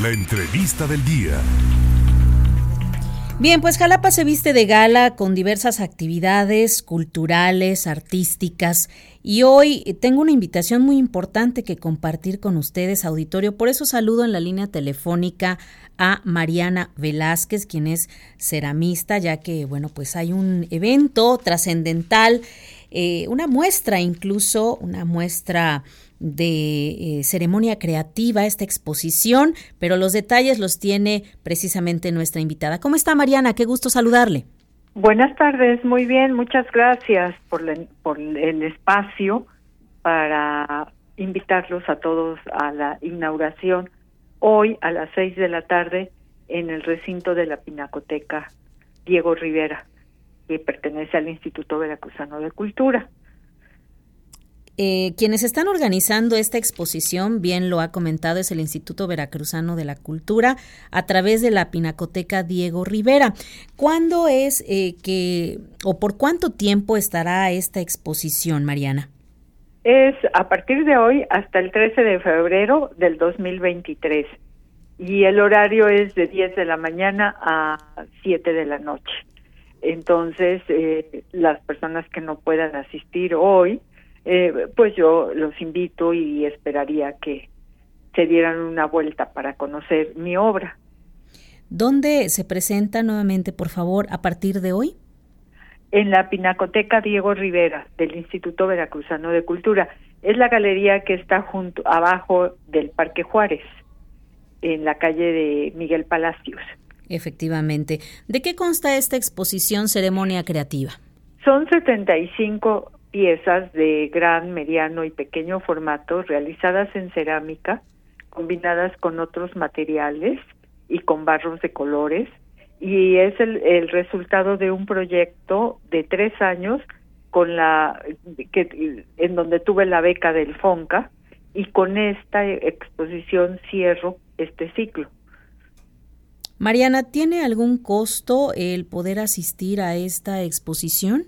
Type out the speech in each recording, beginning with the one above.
La entrevista del día. Bien, pues Jalapa se viste de gala con diversas actividades culturales, artísticas y hoy tengo una invitación muy importante que compartir con ustedes, auditorio. Por eso saludo en la línea telefónica a Mariana Velázquez, quien es ceramista, ya que, bueno, pues hay un evento trascendental, eh, una muestra incluso, una muestra de eh, ceremonia creativa, esta exposición, pero los detalles los tiene precisamente nuestra invitada. ¿Cómo está Mariana? Qué gusto saludarle. Buenas tardes, muy bien, muchas gracias por, por el espacio para invitarlos a todos a la inauguración hoy a las seis de la tarde en el recinto de la Pinacoteca Diego Rivera, que pertenece al Instituto Veracruzano de Cultura. Eh, quienes están organizando esta exposición, bien lo ha comentado, es el Instituto Veracruzano de la Cultura a través de la Pinacoteca Diego Rivera. ¿Cuándo es eh, que o por cuánto tiempo estará esta exposición, Mariana? Es a partir de hoy hasta el 13 de febrero del 2023 y el horario es de 10 de la mañana a 7 de la noche. Entonces, eh, las personas que no puedan asistir hoy, eh, pues yo los invito y esperaría que se dieran una vuelta para conocer mi obra. ¿Dónde se presenta nuevamente, por favor, a partir de hoy? En la Pinacoteca Diego Rivera del Instituto Veracruzano de Cultura. Es la galería que está junto abajo del Parque Juárez, en la calle de Miguel Palacios. Efectivamente. ¿De qué consta esta exposición Ceremonia Creativa? Son 75 piezas de gran, mediano y pequeño formato realizadas en cerámica, combinadas con otros materiales y con barros de colores. Y es el, resultado de un proyecto de tres años con la que en donde tuve la beca del Fonca y con esta exposición cierro este ciclo. Mariana, ¿tiene algún costo el poder asistir a esta exposición?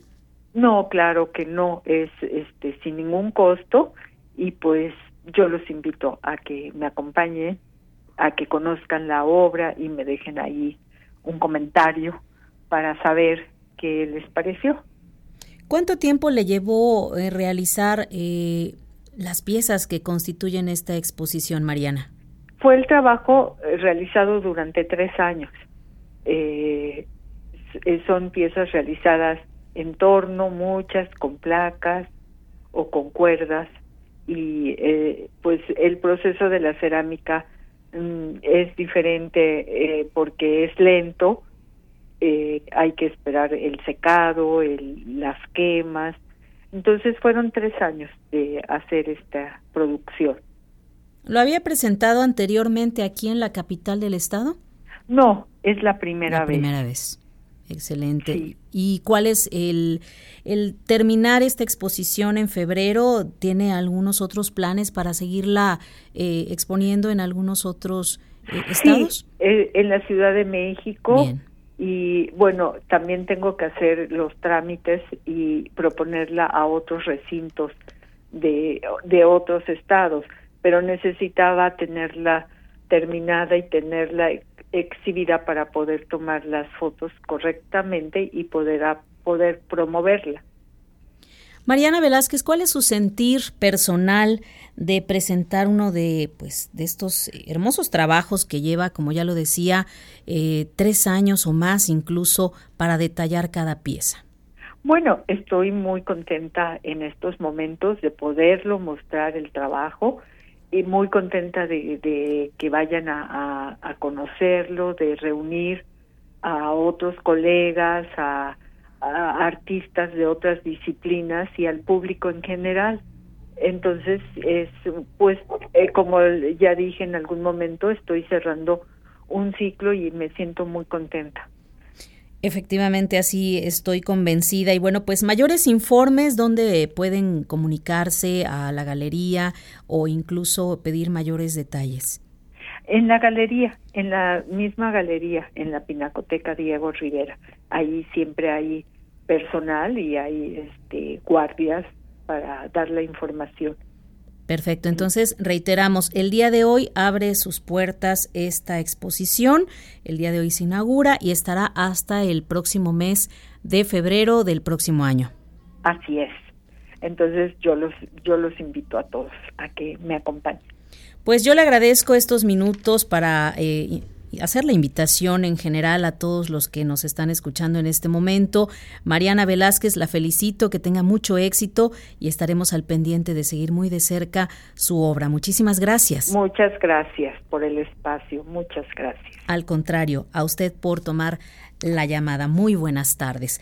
No, claro que no, es este sin ningún costo y pues yo los invito a que me acompañen, a que conozcan la obra y me dejen ahí un comentario para saber qué les pareció. ¿Cuánto tiempo le llevó eh, realizar eh, las piezas que constituyen esta exposición, Mariana? Fue el trabajo eh, realizado durante tres años. son piezas realizadas en torno, muchas con placas o con cuerdas y eh, pues el proceso de la cerámica mm, es diferente eh, porque es lento, eh, hay que esperar el secado, el, las quemas, entonces fueron tres años de hacer esta producción. ¿Lo había presentado anteriormente aquí en la capital del estado? No, es la primera la vez. Primera vez. Excelente. ¿Y cuál es el, el terminar esta exposición en febrero? ¿Tiene algunos otros planes para seguirla eh, exponiendo en algunos otros eh, estados? Sí, eh, en la Ciudad de México. Y bueno, también tengo que hacer los trámites y proponerla a otros recintos de, de otros estados, pero necesitaba tenerla terminada y tenerla exhibida para poder tomar las fotos correctamente y poder, poder promoverla. Mariana Velázquez, ¿cuál es su sentir personal de presentar uno de, pues, de estos hermosos trabajos que lleva, como ya lo decía, eh, tres años o más incluso para detallar cada pieza? Bueno, estoy muy contenta en estos momentos de poderlo mostrar el trabajo y muy contenta de, que vayan a, conocerlo, de reunir a otros colegas, a, artistas de otras disciplinas y al público en general. Entonces, es pues, eh, como ya dije en algún momento, estoy cerrando un ciclo y me siento muy contenta. Efectivamente, así estoy convencida. Y bueno, pues mayores informes donde pueden comunicarse a la galería o incluso pedir mayores detalles. En la galería, en la misma galería, en la Pinacoteca Diego Rivera. Ahí siempre hay personal y hay este, guardias para dar la información. Perfecto, entonces reiteramos, el día de hoy abre sus puertas esta exposición, el día de hoy se inaugura y estará hasta el próximo mes de febrero del próximo año. Así es. Entonces yo los yo los invito a todos a que me acompañen. Pues yo le agradezco estos minutos para eh, hacer la invitación en general a todos los que nos están escuchando en este momento. Mariana Velázquez, la felicito, que tenga mucho éxito y estaremos al pendiente de seguir muy de cerca su obra. Muchísimas gracias. Muchas gracias por el espacio, muchas gracias. Al contrario, a usted por tomar la llamada. Muy buenas tardes.